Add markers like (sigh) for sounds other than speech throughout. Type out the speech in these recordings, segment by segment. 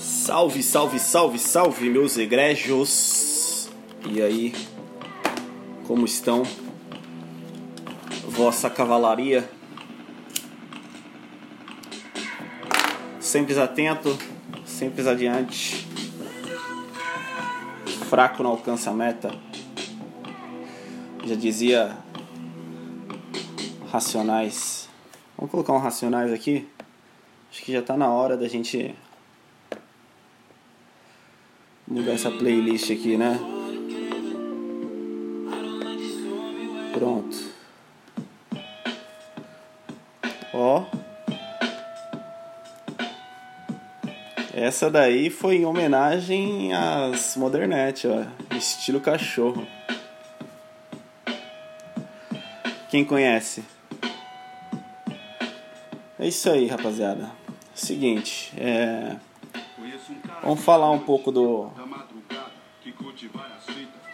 Salve, salve, salve, salve, meus egrégios! E aí, como estão? Vossa cavalaria? Sempre atento, sempre adiante. Fraco não alcança a meta. Já dizia Racionais. Vamos colocar um Racionais aqui? Acho que já tá na hora da gente mudar essa playlist aqui, né? Pronto. Ó. Essa daí foi em homenagem às Modernete, ó. Estilo cachorro. Quem conhece? É isso aí, rapaziada. Seguinte, é... vamos falar um pouco do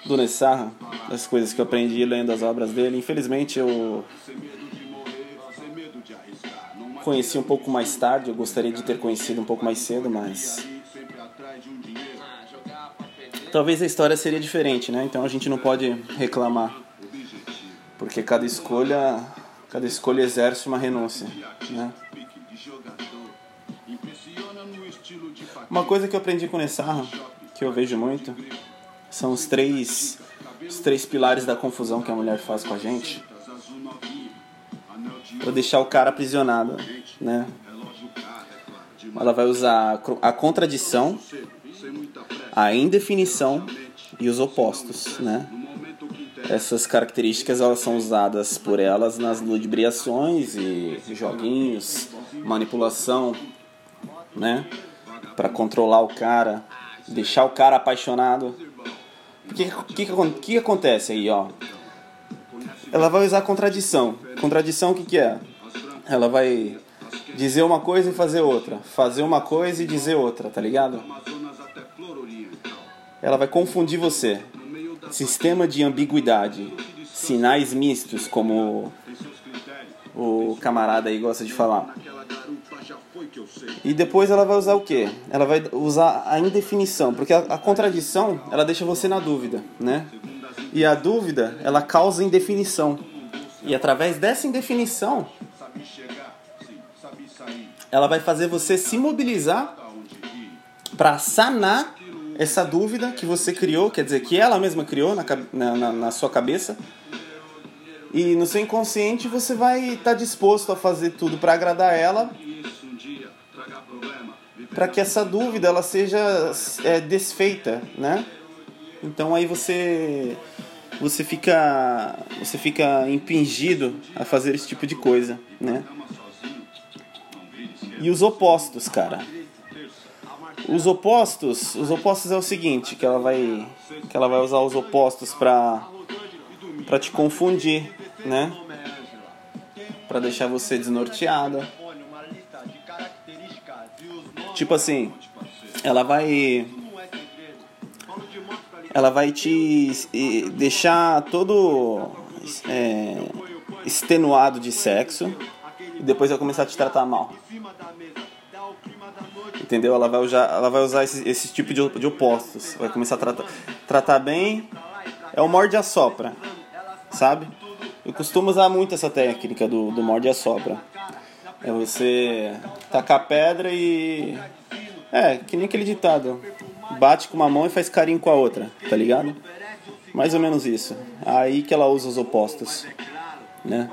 do Nessarra, das coisas que eu aprendi lendo as obras dele. Infelizmente eu conheci um pouco mais tarde, eu gostaria de ter conhecido um pouco mais cedo, mas talvez a história seria diferente, né? Então a gente não pode reclamar, porque cada escolha, cada escolha exerce uma renúncia, né? Uma coisa que eu aprendi com Nessarra, que eu vejo muito, são os três, os três pilares da confusão que a mulher faz com a gente. Pra deixar o cara aprisionado, né? Ela vai usar a contradição, a indefinição e os opostos, né? Essas características elas são usadas por elas nas ludibriações e joguinhos, manipulação, né? Para controlar o cara, deixar o cara apaixonado. O que, que, que, acontece aí, ó? Ela vai usar contradição. Contradição o que, que é? Ela vai dizer uma coisa e fazer outra. Fazer uma coisa e dizer outra, tá ligado? Ela vai confundir você. Sistema de ambiguidade. Sinais mistos, como o camarada aí gosta de falar. E depois ela vai usar o quê? Ela vai usar a indefinição, porque a, a, contradição, ela deixa você na dúvida, né? E a dúvida, ela causa indefinição. E através dessa indefinição, ela vai fazer você se mobilizar para sanar essa dúvida que você criou, quer dizer, que ela mesma criou na, na, na sua cabeça. E no seu inconsciente você vai estar tá disposto a fazer tudo para agradar ela para que essa dúvida ela seja é, desfeita, né? Então aí você você fica você fica impingido a fazer esse tipo de coisa, né? E os opostos, cara. Os opostos, os opostos é o seguinte, que ela vai que ela vai usar os opostos para para te confundir, né? Para deixar você desnorteada Tipo assim, ela vai ela vai te deixar todo é, extenuado de sexo e depois vai começar a te tratar mal. Entendeu? Ela vai usar, ela vai usar esse, esse tipo de, de opostos. Vai começar a tratar, tratar bem. É o morde a sopra, sabe? Eu costumo usar muito essa técnica do, do morde a sopra. É você tacar pedra e. É, que nem aquele ditado. Bate com uma mão e faz carinho com a outra, tá ligado? Mais ou menos isso. Aí que ela usa os opostos, né?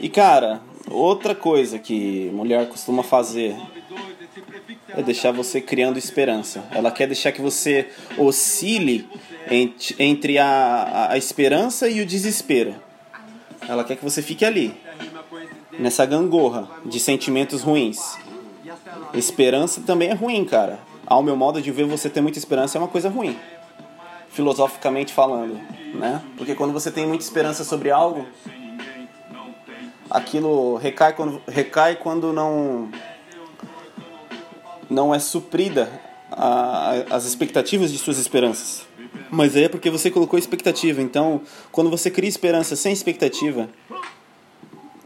E cara, outra coisa que mulher costuma fazer é deixar você criando esperança. Ela quer deixar que você oscile entre a, a esperança e o desespero. Ela quer que você fique ali, nessa gangorra de sentimentos ruins. Esperança também é ruim, cara. Ao meu modo de ver, você ter muita esperança é uma coisa ruim. Filosoficamente falando, né? Porque quando você tem muita esperança sobre algo, aquilo recai quando, recai quando não não é suprida a, as expectativas de suas esperanças. Mas aí é porque você colocou expectativa. Então, quando você cria esperança sem expectativa,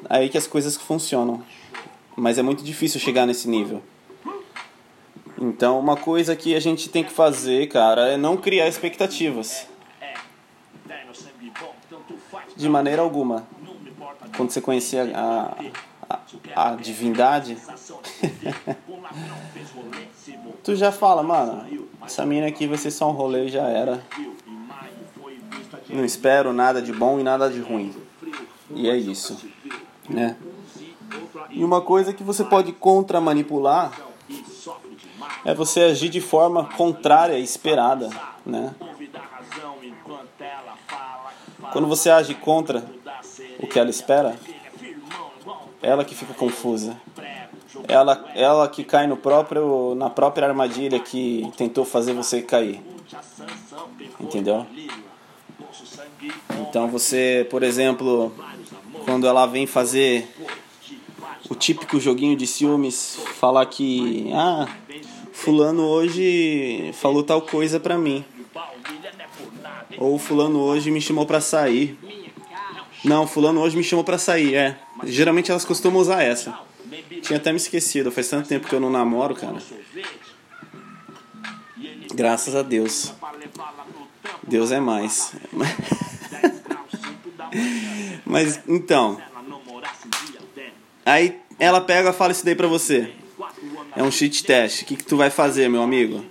aí que as coisas funcionam. Mas é muito difícil chegar nesse nível. Então, uma coisa que a gente tem que fazer, cara, é não criar expectativas. De maneira alguma. Quando você conhecer a, a, a, divindade, (laughs) tu já fala, mano, essa mina aqui vai ser só um rolê e já era. Não espero nada de bom e nada de ruim. E é isso, né? E uma coisa que você pode contra manipular é você agir de forma contrária esperada, né? Quando você age contra o que ela espera, ela que fica confusa. Ela, ela que cai no próprio, na própria armadilha que tentou fazer você cair. Entendeu? Então você, por exemplo, quando ela vem fazer o típico joguinho de ciúmes, falar que ah, fulano hoje falou tal coisa pra mim. Ou fulano hoje me chamou pra sair. Não, fulano hoje me chamou pra sair, é. Geralmente elas costumam usar essa. Tinha até me esquecido, faz tanto tempo que eu não namoro, cara. Graças a Deus. Deus é mais. (laughs) Mas então. Aí ela pega e fala isso daí pra você. É um cheat test. O que, que tu vai fazer, meu amigo?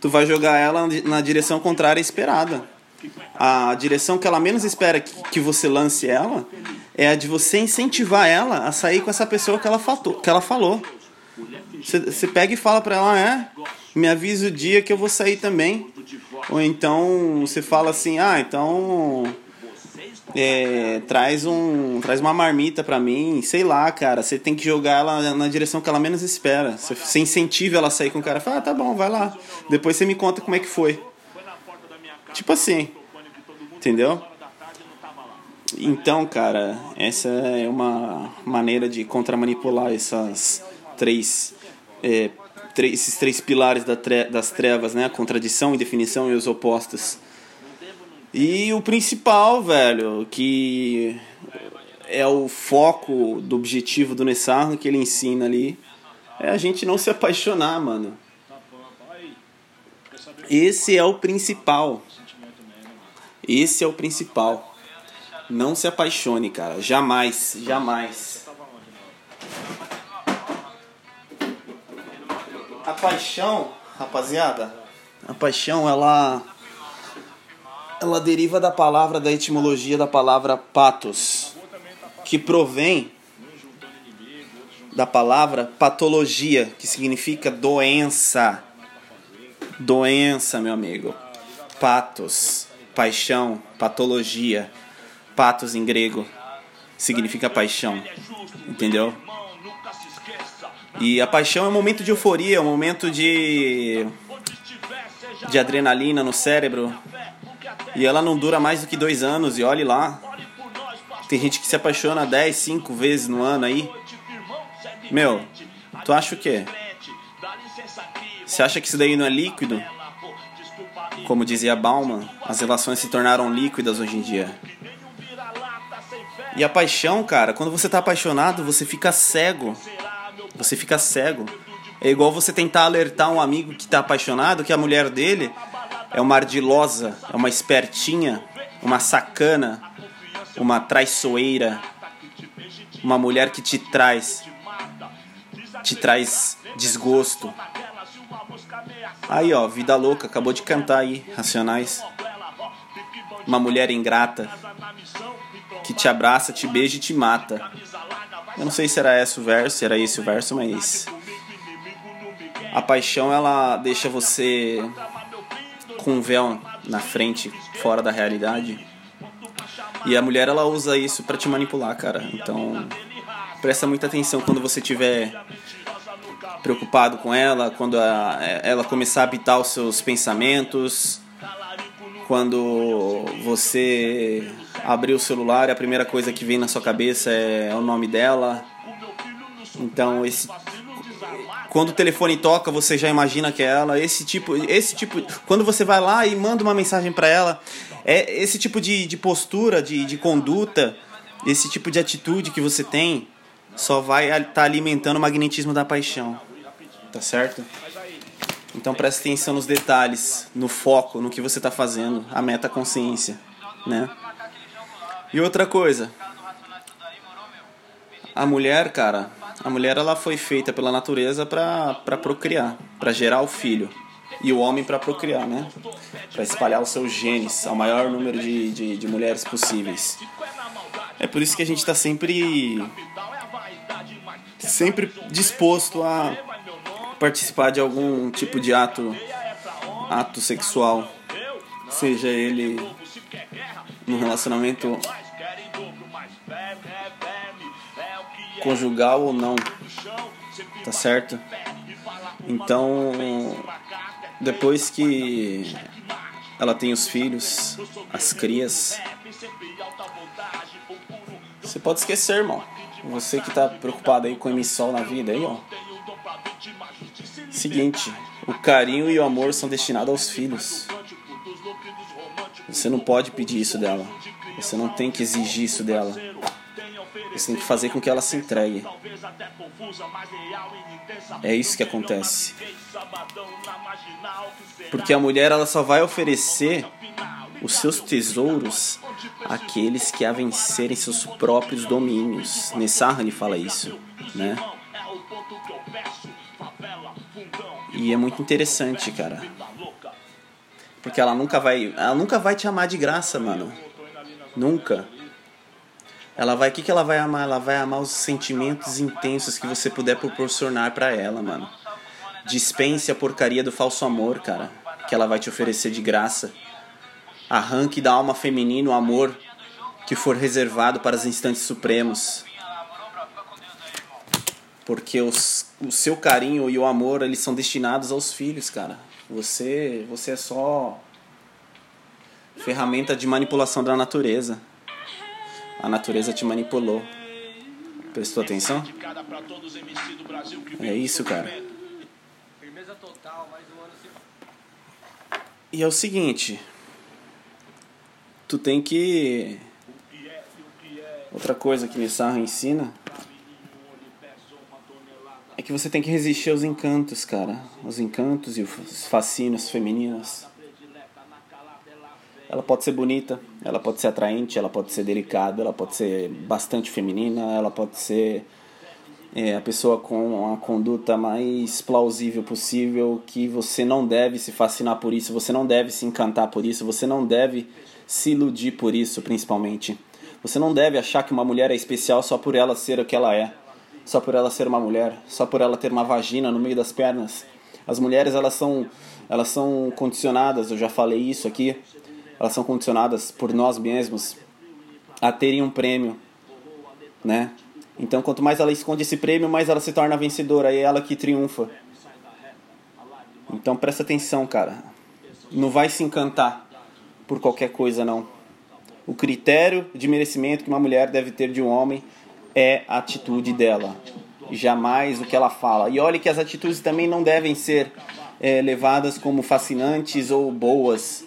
Tu vai jogar ela na direção contrária esperada. A direção que ela menos espera que, que você lance ela é a de você incentivar ela a sair com essa pessoa que ela, faltou, que ela falou. Você pega e fala pra ela, ah, é, me avisa o dia que eu vou sair também. Ou então você fala assim, ah, então é, traz um traz uma marmita pra mim, sei lá, cara. Você tem que jogar ela na direção que ela menos espera. Você incentiva ela a sair com o cara. Fala, ah, tá bom, vai lá. Depois você me conta como é que foi. Tipo assim. Entendeu? Então, cara, essa é uma maneira de contramanipular essas três, é, três esses três pilares das trevas, né? A contradição, indefinição e os opostos. E o principal, velho, que é o foco do objetivo do Nessarro que ele ensina ali, é a gente não se apaixonar, mano. Esse é o principal. Esse é o principal. Não se apaixone, cara. Jamais, jamais. A paixão, rapaziada, a paixão ela ela deriva da palavra da etimologia da palavra patos, que provém da palavra patologia, que significa doença. Doença, meu amigo. Patos, paixão, patologia. Patos em grego significa paixão. Entendeu? E a paixão é um momento de euforia, é um momento de de adrenalina no cérebro, e ela não dura mais do que dois anos, e olhe lá. Tem gente que se apaixona 10, 5 vezes no ano aí. Meu, tu acha o quê? Você acha que isso daí não é líquido? Como dizia Bauman, as relações se tornaram líquidas hoje em dia. E a paixão, cara, quando você tá apaixonado, você fica cego. Você fica cego. É igual você tentar alertar um amigo que tá apaixonado que a mulher dele é uma ardilosa, é uma espertinha, uma sacana, uma traiçoeira, uma mulher que te traz, te traz desgosto. Aí ó, vida louca, acabou de cantar aí, Racionais. Uma mulher ingrata que te abraça, te beija e te mata. Eu não sei se era esse o verso, era esse o verso, mas a paixão ela deixa você com um véu na frente, fora da realidade. E a mulher ela usa isso para te manipular, cara. Então, presta muita atenção quando você tiver preocupado com ela, quando a, ela começar a habitar os seus pensamentos, quando você abrir o celular e a primeira coisa que vem na sua cabeça é o nome dela. Então, esse quando o telefone toca, você já imagina que é ela. Esse tipo, esse tipo, quando você vai lá e manda uma mensagem para ela, é esse tipo de, de postura, de, de conduta, esse tipo de atitude que você tem, só vai estar tá alimentando o magnetismo da paixão. Tá certo? Então preste atenção nos detalhes, no foco, no que você está fazendo, a meta consciência, né? E outra coisa, a mulher, cara, a mulher ela foi feita pela natureza para procriar, para gerar o filho. E o homem para procriar, né? Para espalhar os seus genes ao maior número de, de, de mulheres possíveis. É por isso que a gente está sempre sempre disposto a participar de algum tipo de ato ato sexual, seja ele no relacionamento conjugal ou não, tá certo? Então, depois que ela tem os filhos, as crias, você pode esquecer, irmão. Você que tá preocupado aí com emissão na vida aí, ó. Seguinte, o carinho e o amor são destinados aos filhos. Você não pode pedir isso dela. Você não tem que exigir isso dela. Você tem que fazer com que ela se entregue. É isso que acontece. Porque a mulher ela só vai oferecer os seus tesouros àqueles que a vencerem seus próprios domínios. Nessarani fala isso, né? E é muito interessante, cara. Porque ela nunca vai, ela nunca vai te amar de graça, mano. Nunca. Ela vai, o que, que ela vai amar? Ela vai amar os sentimentos intensos que você puder proporcionar para ela, mano. Dispense a porcaria do falso amor, cara, que ela vai te oferecer de graça. Arranque da alma feminina o amor que for reservado para os instantes supremos. Porque os, o seu carinho e o amor, eles são destinados aos filhos, cara. Você, você é só ferramenta de manipulação da natureza. A natureza te manipulou. Prestou atenção? É isso, cara. E é o seguinte, tu tem que outra coisa que Nissarra ensina é que você tem que resistir aos encantos, cara, os encantos e os fascínios femininos. Ela pode ser bonita, ela pode ser atraente, ela pode ser delicada, ela pode ser bastante feminina, ela pode ser é, a pessoa com a conduta mais plausível possível, que você não deve se fascinar por isso, você não deve se encantar por isso, você não deve se iludir por isso, principalmente. Você não deve achar que uma mulher é especial só por ela ser o que ela é, só por ela ser uma mulher, só por ela ter uma vagina no meio das pernas. As mulheres elas são elas são condicionadas, eu já falei isso aqui, elas são condicionadas por nós mesmos a terem um prêmio, né? Então, quanto mais ela esconde esse prêmio, mais ela se torna vencedora, e é ela que triunfa. Então, presta atenção, cara. Não vai se encantar por qualquer coisa, não. O critério de merecimento que uma mulher deve ter de um homem é a atitude dela, jamais o que ela fala. E olhe que as atitudes também não devem ser é, levadas como fascinantes ou boas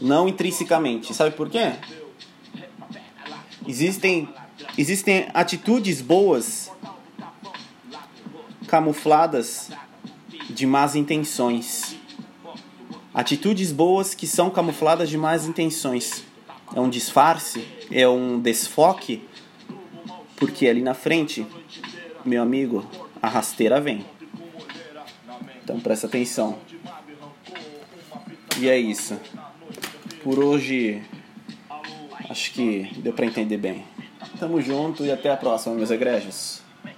não intrinsecamente. Sabe por quê? Existem, existem atitudes boas camufladas de más intenções. Atitudes boas que são camufladas de más intenções. É um disfarce, é um desfoque, porque ali na frente, meu amigo, a rasteira vem. Então presta atenção. E é isso. Por hoje, acho que deu para entender bem. Tamo junto e até a próxima, meus egrégios.